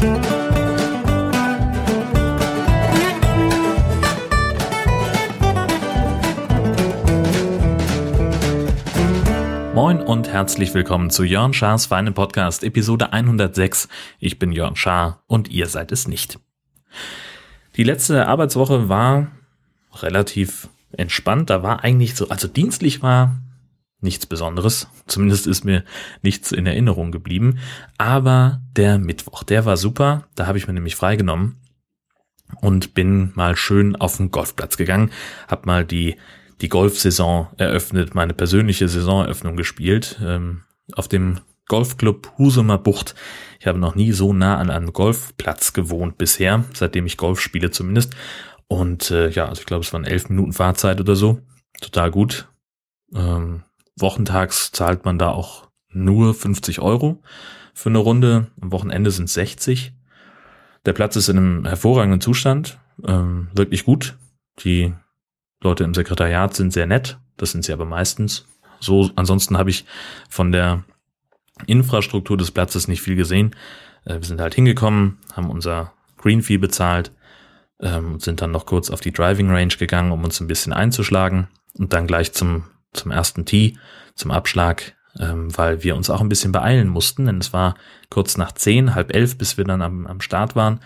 Moin und herzlich willkommen zu Jörn Schars Feinen Podcast, Episode 106. Ich bin Jörn Schaar und ihr seid es nicht. Die letzte Arbeitswoche war relativ entspannt. Da war eigentlich so, also dienstlich war nichts Besonderes. Zumindest ist mir nichts in Erinnerung geblieben. Aber der Mittwoch, der war super. Da habe ich mir nämlich freigenommen und bin mal schön auf den Golfplatz gegangen, hab mal die die Golfsaison eröffnet, meine persönliche Saisoneröffnung gespielt ähm, auf dem Golfclub Husumer Bucht. Ich habe noch nie so nah an einem Golfplatz gewohnt bisher, seitdem ich Golf spiele zumindest. Und äh, ja, also ich glaube, es waren elf Minuten Fahrzeit oder so. Total gut. Ähm, wochentags zahlt man da auch nur 50 Euro für eine Runde. Am Wochenende sind 60. Der Platz ist in einem hervorragenden Zustand, ähm, wirklich gut. Die Leute im Sekretariat sind sehr nett, das sind sie aber meistens. So, ansonsten habe ich von der Infrastruktur des Platzes nicht viel gesehen. Äh, wir sind halt hingekommen, haben unser Green Fee bezahlt, ähm, sind dann noch kurz auf die Driving Range gegangen, um uns ein bisschen einzuschlagen und dann gleich zum, zum ersten Tee, zum Abschlag, ähm, weil wir uns auch ein bisschen beeilen mussten, denn es war kurz nach zehn, halb elf, bis wir dann am, am Start waren.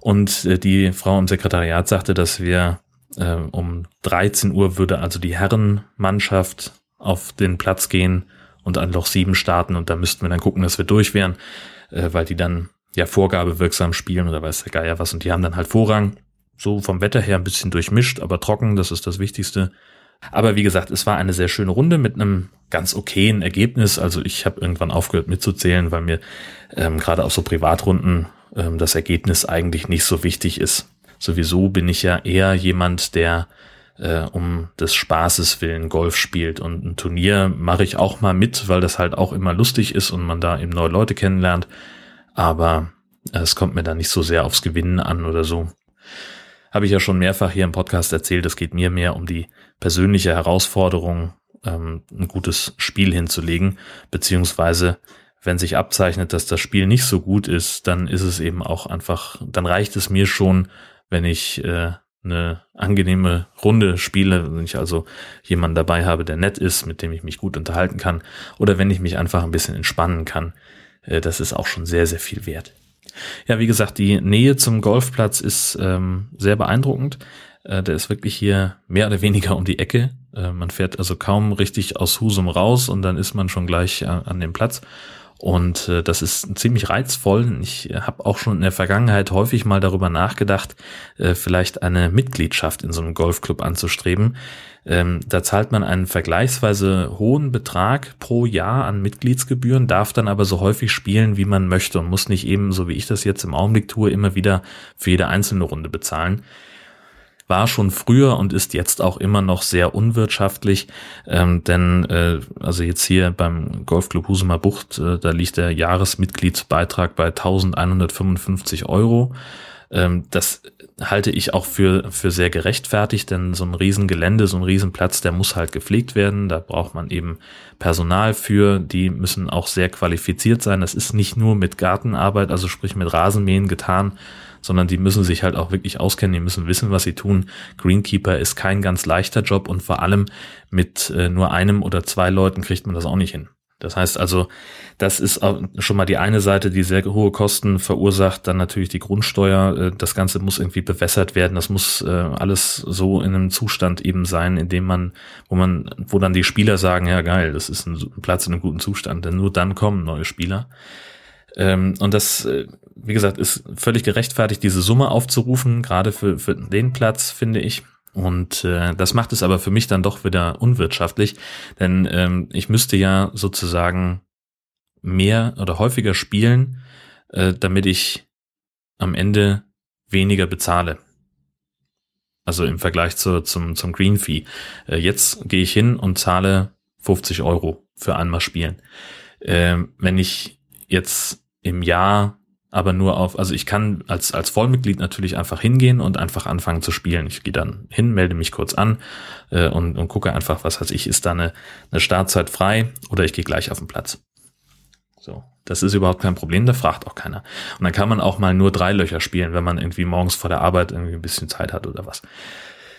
Und äh, die Frau im Sekretariat sagte, dass wir äh, um 13 Uhr würde also die Herrenmannschaft auf den Platz gehen und an Loch 7 starten und da müssten wir dann gucken, dass wir durch wären, äh, weil die dann ja vorgabewirksam spielen oder weiß der Geier was und die haben dann halt Vorrang. So vom Wetter her ein bisschen durchmischt, aber trocken, das ist das Wichtigste. Aber wie gesagt, es war eine sehr schöne Runde mit einem ganz okayen Ergebnis. Also ich habe irgendwann aufgehört mitzuzählen, weil mir ähm, gerade auf so Privatrunden ähm, das Ergebnis eigentlich nicht so wichtig ist sowieso bin ich ja eher jemand, der äh, um des Spaßes willen Golf spielt. Und ein Turnier mache ich auch mal mit, weil das halt auch immer lustig ist und man da eben neue Leute kennenlernt. Aber äh, es kommt mir da nicht so sehr aufs Gewinnen an oder so. Habe ich ja schon mehrfach hier im Podcast erzählt, es geht mir mehr um die persönliche Herausforderung, ähm, ein gutes Spiel hinzulegen, beziehungsweise wenn sich abzeichnet, dass das Spiel nicht so gut ist, dann ist es eben auch einfach, dann reicht es mir schon, wenn ich äh, eine angenehme Runde spiele, wenn ich also jemanden dabei habe, der nett ist, mit dem ich mich gut unterhalten kann, oder wenn ich mich einfach ein bisschen entspannen kann, äh, das ist auch schon sehr, sehr viel wert. Ja, wie gesagt, die Nähe zum Golfplatz ist ähm, sehr beeindruckend. Äh, der ist wirklich hier mehr oder weniger um die Ecke. Äh, man fährt also kaum richtig aus Husum raus und dann ist man schon gleich äh, an dem Platz. Und äh, das ist ziemlich reizvoll. Ich habe auch schon in der Vergangenheit häufig mal darüber nachgedacht, äh, vielleicht eine Mitgliedschaft in so einem Golfclub anzustreben. Ähm, da zahlt man einen vergleichsweise hohen Betrag pro Jahr an Mitgliedsgebühren, darf dann aber so häufig spielen, wie man möchte und muss nicht eben, so wie ich das jetzt im Augenblick tue, immer wieder für jede einzelne Runde bezahlen war schon früher und ist jetzt auch immer noch sehr unwirtschaftlich, ähm, denn äh, also jetzt hier beim Golfclub Husumer Bucht, äh, da liegt der Jahresmitgliedsbeitrag bei 1155 Euro. Ähm, das halte ich auch für, für sehr gerechtfertigt, denn so ein Riesengelände, so ein Riesenplatz, der muss halt gepflegt werden. Da braucht man eben Personal für, die müssen auch sehr qualifiziert sein. Das ist nicht nur mit Gartenarbeit, also sprich mit Rasenmähen getan, sondern die müssen sich halt auch wirklich auskennen, die müssen wissen, was sie tun. Greenkeeper ist kein ganz leichter Job und vor allem mit äh, nur einem oder zwei Leuten kriegt man das auch nicht hin. Das heißt also, das ist schon mal die eine Seite, die sehr hohe Kosten verursacht. Dann natürlich die Grundsteuer. Äh, das Ganze muss irgendwie bewässert werden. Das muss äh, alles so in einem Zustand eben sein, in dem man, wo man, wo dann die Spieler sagen, ja geil, das ist ein Platz in einem guten Zustand. Denn nur dann kommen neue Spieler. Ähm, und das, äh, wie gesagt, ist völlig gerechtfertigt, diese Summe aufzurufen, gerade für, für den Platz, finde ich. Und äh, das macht es aber für mich dann doch wieder unwirtschaftlich, denn ähm, ich müsste ja sozusagen mehr oder häufiger spielen, äh, damit ich am Ende weniger bezahle. Also im Vergleich zu, zum, zum Green Fee. Äh, jetzt gehe ich hin und zahle 50 Euro für einmal spielen. Äh, wenn ich jetzt im Jahr aber nur auf, also ich kann als, als Vollmitglied natürlich einfach hingehen und einfach anfangen zu spielen. Ich gehe dann hin, melde mich kurz an äh, und, und gucke einfach, was weiß ich, ist da eine, eine Startzeit frei oder ich gehe gleich auf den Platz. So. Das ist überhaupt kein Problem, da fragt auch keiner. Und dann kann man auch mal nur drei Löcher spielen, wenn man irgendwie morgens vor der Arbeit irgendwie ein bisschen Zeit hat oder was.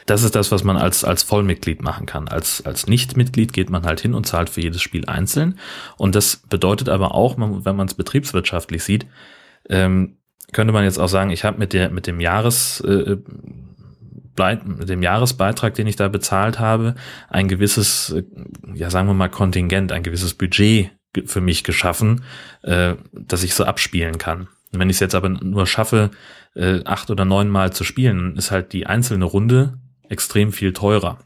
Das ist das, was man als, als Vollmitglied machen kann. Als, als Nichtmitglied geht man halt hin und zahlt für jedes Spiel einzeln. Und das bedeutet aber auch, wenn man es betriebswirtschaftlich sieht, ähm, könnte man jetzt auch sagen, ich habe mit der mit dem Jahres äh, mit dem Jahresbeitrag, den ich da bezahlt habe, ein gewisses, äh, ja sagen wir mal Kontingent, ein gewisses Budget für mich geschaffen, äh, dass ich so abspielen kann. wenn ich es jetzt aber nur schaffe, äh, acht oder neun Mal zu spielen, ist halt die einzelne Runde extrem viel teurer.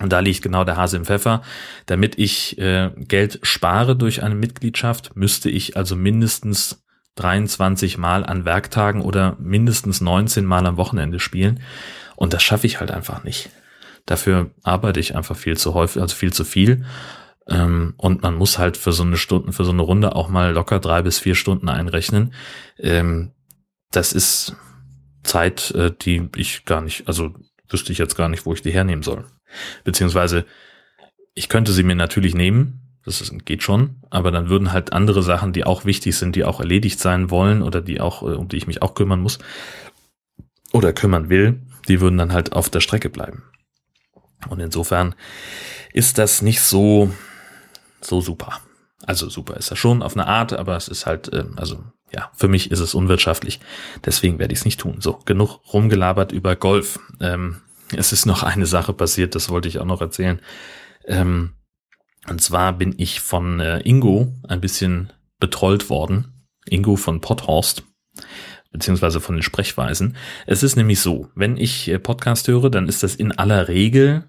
Und da liegt genau der Hase im Pfeffer. Damit ich äh, Geld spare durch eine Mitgliedschaft, müsste ich also mindestens 23 Mal an Werktagen oder mindestens 19 Mal am Wochenende spielen. Und das schaffe ich halt einfach nicht. Dafür arbeite ich einfach viel zu häufig, also viel zu viel. Ähm, und man muss halt für so eine Stunde, für so eine Runde auch mal locker drei bis vier Stunden einrechnen. Ähm, das ist Zeit, äh, die ich gar nicht, also wüsste ich jetzt gar nicht, wo ich die hernehmen soll. Beziehungsweise ich könnte sie mir natürlich nehmen, das ist, geht schon, aber dann würden halt andere Sachen, die auch wichtig sind, die auch erledigt sein wollen oder die auch, äh, um die ich mich auch kümmern muss oder kümmern will, die würden dann halt auf der Strecke bleiben. Und insofern ist das nicht so, so super. Also super ist das schon auf eine Art, aber es ist halt, ähm, also ja, für mich ist es unwirtschaftlich. Deswegen werde ich es nicht tun. So, genug rumgelabert über Golf. Ähm, es ist noch eine Sache passiert, das wollte ich auch noch erzählen. Ähm, und zwar bin ich von äh, Ingo ein bisschen betrollt worden. Ingo von Potthorst, beziehungsweise von den Sprechweisen. Es ist nämlich so, wenn ich äh, Podcast höre, dann ist das in aller Regel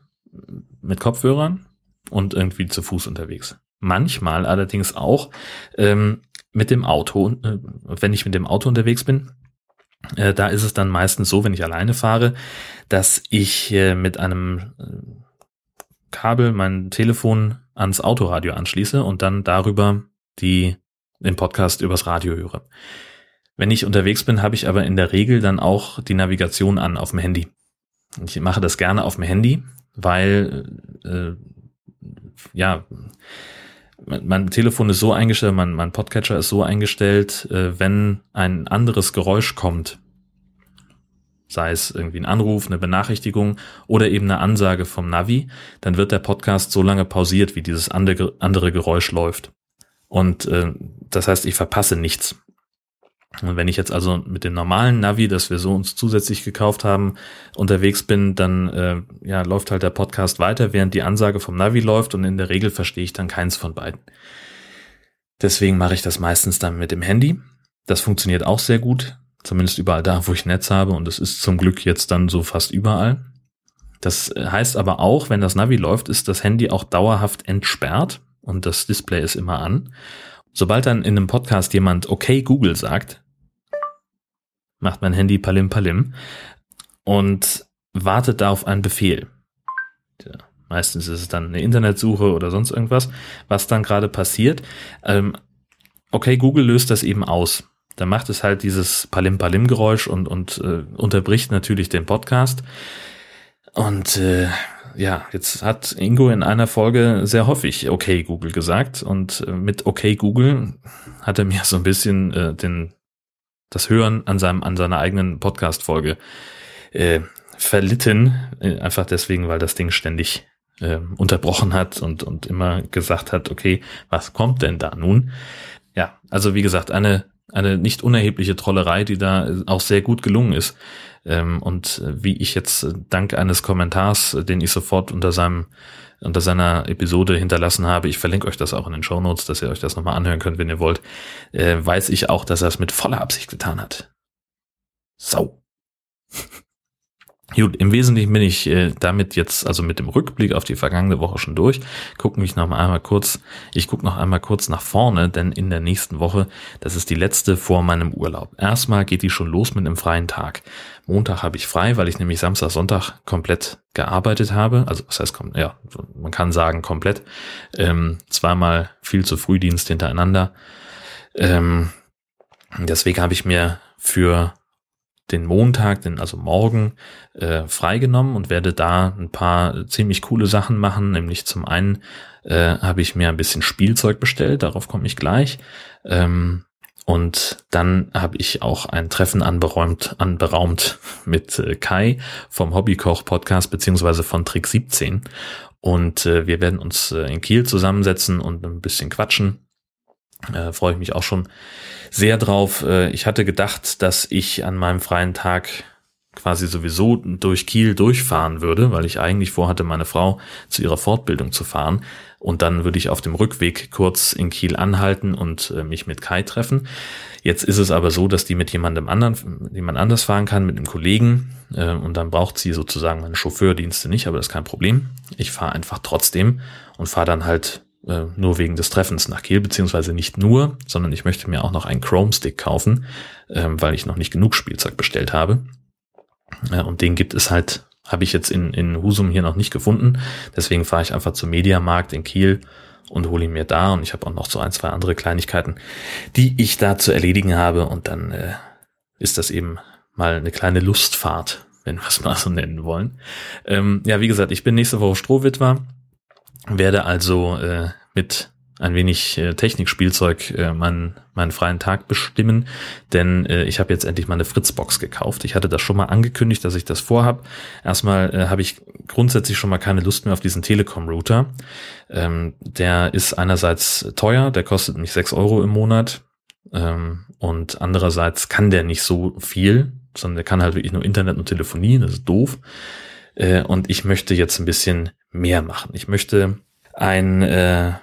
mit Kopfhörern und irgendwie zu Fuß unterwegs. Manchmal allerdings auch ähm, mit dem Auto, äh, wenn ich mit dem Auto unterwegs bin. Äh, da ist es dann meistens so, wenn ich alleine fahre, dass ich äh, mit einem äh, Kabel mein Telefon ans Autoradio anschließe und dann darüber die, den Podcast übers Radio höre. Wenn ich unterwegs bin, habe ich aber in der Regel dann auch die Navigation an auf dem Handy. Ich mache das gerne auf dem Handy, weil äh, ja mein, Telefon ist so eingestellt, mein, mein Podcatcher ist so eingestellt, äh, wenn ein anderes Geräusch kommt, sei es irgendwie ein Anruf, eine Benachrichtigung oder eben eine Ansage vom Navi, dann wird der Podcast so lange pausiert, wie dieses andere, Geräusch läuft. Und äh, das heißt, ich verpasse nichts. Und wenn ich jetzt also mit dem normalen Navi, das wir so uns zusätzlich gekauft haben, unterwegs bin, dann äh, ja, läuft halt der Podcast weiter, während die Ansage vom Navi läuft und in der Regel verstehe ich dann keins von beiden. Deswegen mache ich das meistens dann mit dem Handy. Das funktioniert auch sehr gut. Zumindest überall da, wo ich Netz habe. Und es ist zum Glück jetzt dann so fast überall. Das heißt aber auch, wenn das Navi läuft, ist das Handy auch dauerhaft entsperrt und das Display ist immer an. Sobald dann in einem Podcast jemand okay Google sagt, macht mein Handy palim palim und wartet da auf einen Befehl. Ja, meistens ist es dann eine Internetsuche oder sonst irgendwas, was dann gerade passiert. Ähm, okay, Google löst das eben aus dann macht es halt dieses Palim-Palim-Geräusch und, und äh, unterbricht natürlich den Podcast. Und äh, ja, jetzt hat Ingo in einer Folge sehr häufig okay Google gesagt und äh, mit okay Google hat er mir so ein bisschen äh, den das Hören an seinem an seiner eigenen Podcast Folge äh, verlitten äh, einfach deswegen, weil das Ding ständig äh, unterbrochen hat und und immer gesagt hat, okay, was kommt denn da nun? Ja, also wie gesagt, eine eine nicht unerhebliche Trollerei, die da auch sehr gut gelungen ist. Ähm, und wie ich jetzt dank eines Kommentars, den ich sofort unter seinem unter seiner Episode hinterlassen habe, ich verlinke euch das auch in den Show Notes, dass ihr euch das nochmal anhören könnt, wenn ihr wollt, äh, weiß ich auch, dass er es mit voller Absicht getan hat. Sau. Gut, im Wesentlichen bin ich äh, damit jetzt, also mit dem Rückblick auf die vergangene Woche schon durch. Gucken mich noch mal einmal kurz, ich gucke noch einmal kurz nach vorne, denn in der nächsten Woche, das ist die letzte vor meinem Urlaub. Erstmal geht die schon los mit einem freien Tag. Montag habe ich frei, weil ich nämlich Samstag, Sonntag komplett gearbeitet habe. Also was heißt, ja, man kann sagen komplett. Ähm, zweimal viel zu Frühdienst hintereinander. Ähm, deswegen habe ich mir für den Montag, den, also morgen, äh, freigenommen und werde da ein paar ziemlich coole Sachen machen. Nämlich zum einen äh, habe ich mir ein bisschen Spielzeug bestellt, darauf komme ich gleich. Ähm, und dann habe ich auch ein Treffen anberäumt, anberaumt mit äh, Kai vom Hobbykoch Podcast beziehungsweise von Trick 17. Und äh, wir werden uns äh, in Kiel zusammensetzen und ein bisschen quatschen. Äh, Freue ich mich auch schon sehr drauf. Äh, ich hatte gedacht, dass ich an meinem freien Tag quasi sowieso durch Kiel durchfahren würde, weil ich eigentlich vorhatte, meine Frau zu ihrer Fortbildung zu fahren. Und dann würde ich auf dem Rückweg kurz in Kiel anhalten und äh, mich mit Kai treffen. Jetzt ist es aber so, dass die mit jemandem anderen, jemand anders fahren kann, mit einem Kollegen. Äh, und dann braucht sie sozusagen meine Chauffeurdienste nicht, aber das ist kein Problem. Ich fahre einfach trotzdem und fahre dann halt äh, nur wegen des Treffens nach Kiel, beziehungsweise nicht nur, sondern ich möchte mir auch noch einen Chrome-Stick kaufen, äh, weil ich noch nicht genug Spielzeug bestellt habe. Äh, und den gibt es halt habe ich jetzt in, in Husum hier noch nicht gefunden. Deswegen fahre ich einfach zum Mediamarkt in Kiel und hole ihn mir da. Und ich habe auch noch so ein, zwei andere Kleinigkeiten, die ich da zu erledigen habe. Und dann äh, ist das eben mal eine kleine Lustfahrt, wenn wir es mal so nennen wollen. Ähm, ja, wie gesagt, ich bin nächste Woche Strohwitwer, werde also äh, mit ein wenig äh, Technikspielzeug äh, meinen, meinen freien Tag bestimmen, denn äh, ich habe jetzt endlich meine Fritzbox gekauft. Ich hatte das schon mal angekündigt, dass ich das vorhab. Erstmal äh, habe ich grundsätzlich schon mal keine Lust mehr auf diesen Telekom-Router. Ähm, der ist einerseits teuer, der kostet mich sechs Euro im Monat ähm, und andererseits kann der nicht so viel, sondern der kann halt wirklich nur Internet und Telefonie, das ist doof. Äh, und ich möchte jetzt ein bisschen mehr machen. Ich möchte ein äh,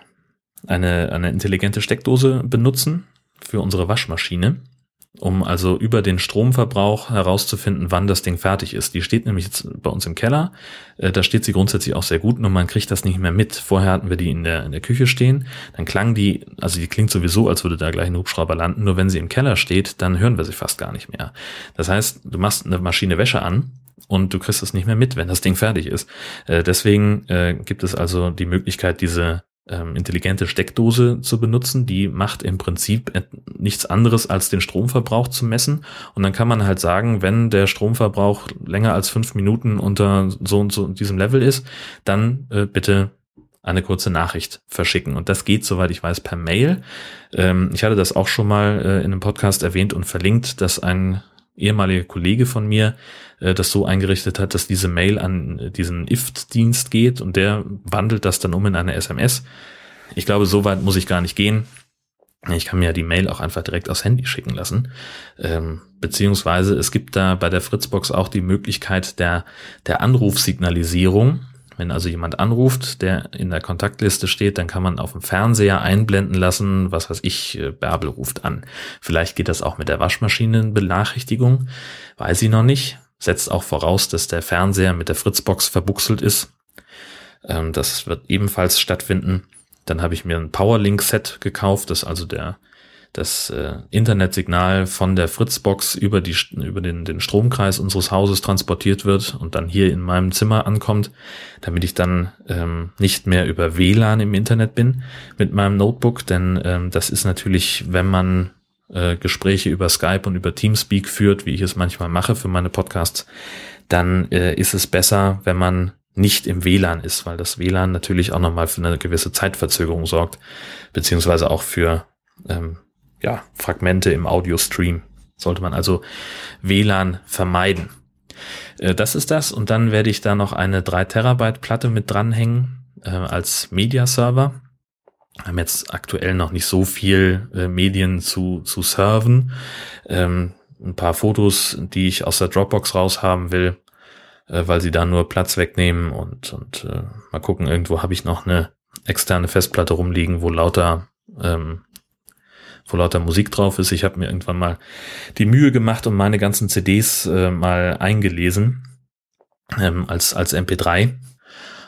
eine, eine intelligente Steckdose benutzen für unsere Waschmaschine, um also über den Stromverbrauch herauszufinden, wann das Ding fertig ist. Die steht nämlich jetzt bei uns im Keller. Äh, da steht sie grundsätzlich auch sehr gut, nur man kriegt das nicht mehr mit. Vorher hatten wir die in der, in der Küche stehen. Dann klang die, also die klingt sowieso, als würde da gleich ein Hubschrauber landen. Nur wenn sie im Keller steht, dann hören wir sie fast gar nicht mehr. Das heißt, du machst eine Maschine Wäsche an und du kriegst es nicht mehr mit, wenn das Ding fertig ist. Äh, deswegen äh, gibt es also die Möglichkeit, diese ähm, intelligente Steckdose zu benutzen. Die macht im Prinzip nichts anderes als den Stromverbrauch zu messen. Und dann kann man halt sagen, wenn der Stromverbrauch länger als fünf Minuten unter so und so diesem Level ist, dann äh, bitte eine kurze Nachricht verschicken. Und das geht, soweit ich weiß, per Mail. Ähm, ich hatte das auch schon mal äh, in einem Podcast erwähnt und verlinkt, dass ein ehemaliger Kollege von mir äh, das so eingerichtet hat, dass diese Mail an diesen IFT-Dienst geht und der wandelt das dann um in eine SMS. Ich glaube, so weit muss ich gar nicht gehen. Ich kann mir ja die Mail auch einfach direkt aufs Handy schicken lassen. Ähm, beziehungsweise es gibt da bei der Fritzbox auch die Möglichkeit der, der Anrufsignalisierung. Wenn also jemand anruft, der in der Kontaktliste steht, dann kann man auf dem Fernseher einblenden lassen, was weiß ich, äh, Bärbel ruft an. Vielleicht geht das auch mit der Waschmaschinenbenachrichtigung, weiß ich noch nicht. Setzt auch voraus, dass der Fernseher mit der Fritzbox verbuchselt ist. Ähm, das wird ebenfalls stattfinden. Dann habe ich mir ein Powerlink-Set gekauft, das also der das äh, Internetsignal von der Fritzbox über, die, über den, den Stromkreis unseres Hauses transportiert wird und dann hier in meinem Zimmer ankommt, damit ich dann ähm, nicht mehr über WLAN im Internet bin mit meinem Notebook, denn ähm, das ist natürlich, wenn man äh, Gespräche über Skype und über Teamspeak führt, wie ich es manchmal mache für meine Podcasts, dann äh, ist es besser, wenn man nicht im WLAN ist, weil das WLAN natürlich auch nochmal für eine gewisse Zeitverzögerung sorgt, beziehungsweise auch für ähm, ja, Fragmente im Audio-Stream. Sollte man also WLAN vermeiden. Äh, das ist das. Und dann werde ich da noch eine 3 Terabyte Platte mit dranhängen äh, als Media-Server. Haben jetzt aktuell noch nicht so viel äh, Medien zu, zu serven. Ähm, ein paar Fotos, die ich aus der Dropbox raushaben will, äh, weil sie da nur Platz wegnehmen und, und äh, mal gucken, irgendwo habe ich noch eine externe Festplatte rumliegen, wo lauter ähm, wo lauter Musik drauf ist. Ich habe mir irgendwann mal die Mühe gemacht und meine ganzen CDs äh, mal eingelesen ähm, als, als MP3.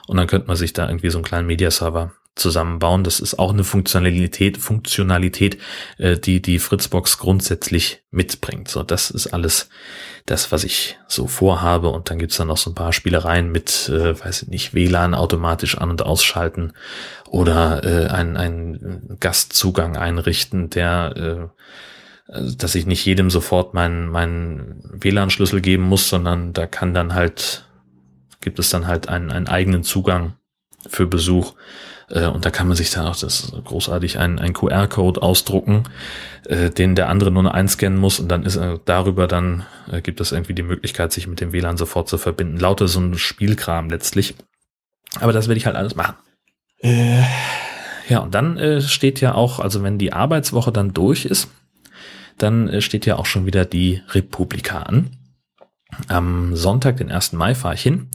Und dann könnte man sich da irgendwie so einen kleinen Mediaserver zusammenbauen. Das ist auch eine Funktionalität, Funktionalität, äh, die die Fritzbox grundsätzlich mitbringt. So, das ist alles das, was ich so vorhabe. Und dann gibt's dann noch so ein paar Spielereien mit, äh, weiß ich nicht, WLAN automatisch an- und ausschalten oder äh, einen, Gastzugang einrichten, der also, dass ich nicht jedem sofort meinen, meinen WLAN-Schlüssel geben muss, sondern da kann dann halt, gibt es dann halt einen, einen eigenen Zugang für Besuch. Äh, und da kann man sich dann auch das großartig ein, ein QR-Code ausdrucken, äh, den der andere nur einscannen muss und dann ist äh, darüber dann äh, gibt es irgendwie die Möglichkeit, sich mit dem WLAN sofort zu verbinden. Lauter so ein Spielkram letztlich. Aber das werde ich halt alles machen. Äh, ja, und dann äh, steht ja auch, also wenn die Arbeitswoche dann durch ist, dann äh, steht ja auch schon wieder die Republika an. Am Sonntag, den 1. Mai, fahre ich hin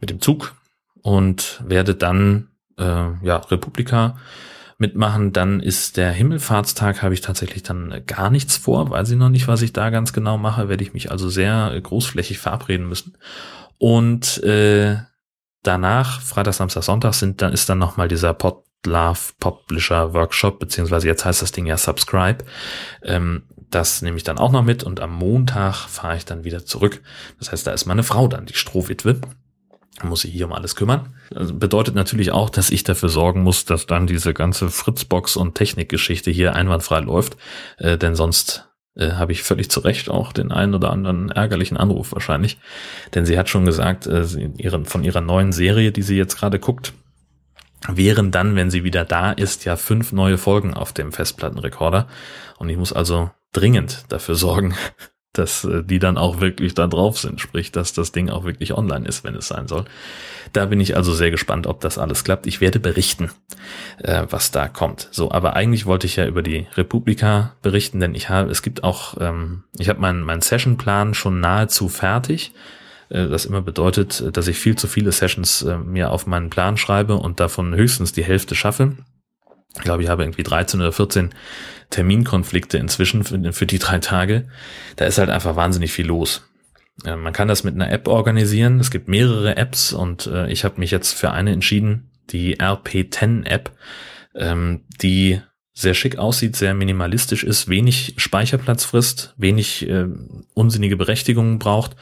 mit dem Zug und werde dann äh, ja Republika mitmachen. Dann ist der Himmelfahrtstag, habe ich tatsächlich dann gar nichts vor, weiß ich noch nicht, was ich da ganz genau mache, werde ich mich also sehr großflächig verabreden müssen. Und äh, danach, Freitag, Samstag, Sonntag, sind dann ist dann nochmal dieser Pod Love Publisher Workshop, beziehungsweise jetzt heißt das Ding ja Subscribe. Ähm, das nehme ich dann auch noch mit und am Montag fahre ich dann wieder zurück. Das heißt, da ist meine Frau dann, die Strohwitwe muss sich hier um alles kümmern. Das bedeutet natürlich auch, dass ich dafür sorgen muss, dass dann diese ganze Fritzbox und Technikgeschichte hier einwandfrei läuft, äh, denn sonst äh, habe ich völlig zu Recht auch den einen oder anderen ärgerlichen Anruf wahrscheinlich, denn sie hat schon gesagt, äh, ihren, von ihrer neuen Serie, die sie jetzt gerade guckt, wären dann, wenn sie wieder da ist, ja fünf neue Folgen auf dem Festplattenrekorder. Und ich muss also dringend dafür sorgen, dass äh, die dann auch wirklich da drauf sind, sprich, dass das Ding auch wirklich online ist, wenn es sein soll. Da bin ich also sehr gespannt, ob das alles klappt. Ich werde berichten, äh, was da kommt. So, aber eigentlich wollte ich ja über die Republika berichten, denn ich habe, es gibt auch, ähm, ich habe meinen mein Sessionplan schon nahezu fertig. Äh, das immer bedeutet, dass ich viel zu viele Sessions äh, mir auf meinen Plan schreibe und davon höchstens die Hälfte schaffe. Ich glaube, ich habe irgendwie 13 oder 14 Terminkonflikte inzwischen für, für die drei Tage. Da ist halt einfach wahnsinnig viel los. Man kann das mit einer App organisieren. Es gibt mehrere Apps und äh, ich habe mich jetzt für eine entschieden, die RP10-App, ähm, die sehr schick aussieht, sehr minimalistisch ist, wenig Speicherplatz frisst, wenig äh, unsinnige Berechtigungen braucht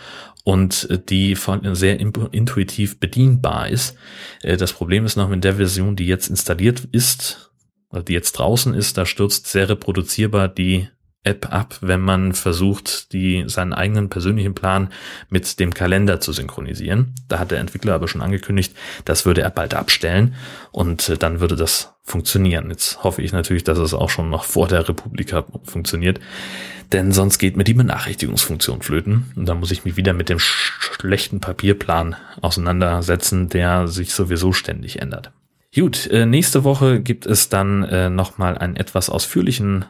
und äh, die von, sehr intuitiv bedienbar ist. Äh, das Problem ist noch mit der Version, die jetzt installiert ist, die jetzt draußen ist, da stürzt sehr reproduzierbar die App ab, wenn man versucht, die, seinen eigenen persönlichen Plan mit dem Kalender zu synchronisieren. Da hat der Entwickler aber schon angekündigt, das würde er bald abstellen und äh, dann würde das funktionieren. Jetzt hoffe ich natürlich, dass es auch schon noch vor der Republika funktioniert, denn sonst geht mir die Benachrichtigungsfunktion flöten und dann muss ich mich wieder mit dem schlechten Papierplan auseinandersetzen, der sich sowieso ständig ändert. Gut, äh, nächste Woche gibt es dann äh, nochmal einen etwas ausführlichen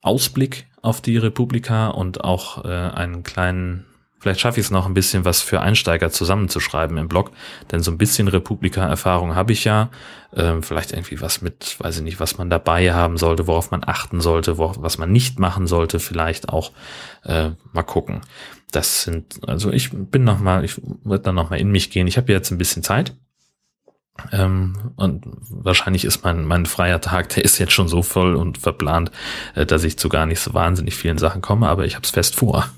Ausblick auf die Republika und auch äh, einen kleinen, vielleicht schaffe ich es noch ein bisschen was für Einsteiger zusammenzuschreiben im Blog, denn so ein bisschen Republika-Erfahrung habe ich ja. Äh, vielleicht irgendwie was mit, weiß ich nicht, was man dabei haben sollte, worauf man achten sollte, worauf, was man nicht machen sollte, vielleicht auch äh, mal gucken. Das sind, also ich bin noch mal, ich werde dann noch mal in mich gehen. Ich habe jetzt ein bisschen Zeit ähm, und wahrscheinlich ist mein, mein freier Tag, der ist jetzt schon so voll und verplant, äh, dass ich zu gar nicht so wahnsinnig vielen Sachen komme, aber ich habe es fest vor.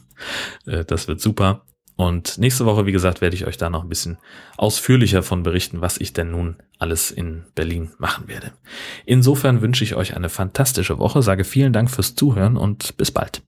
Äh, das wird super. Und nächste Woche, wie gesagt, werde ich euch da noch ein bisschen ausführlicher von berichten, was ich denn nun alles in Berlin machen werde. Insofern wünsche ich euch eine fantastische Woche, sage vielen Dank fürs Zuhören und bis bald.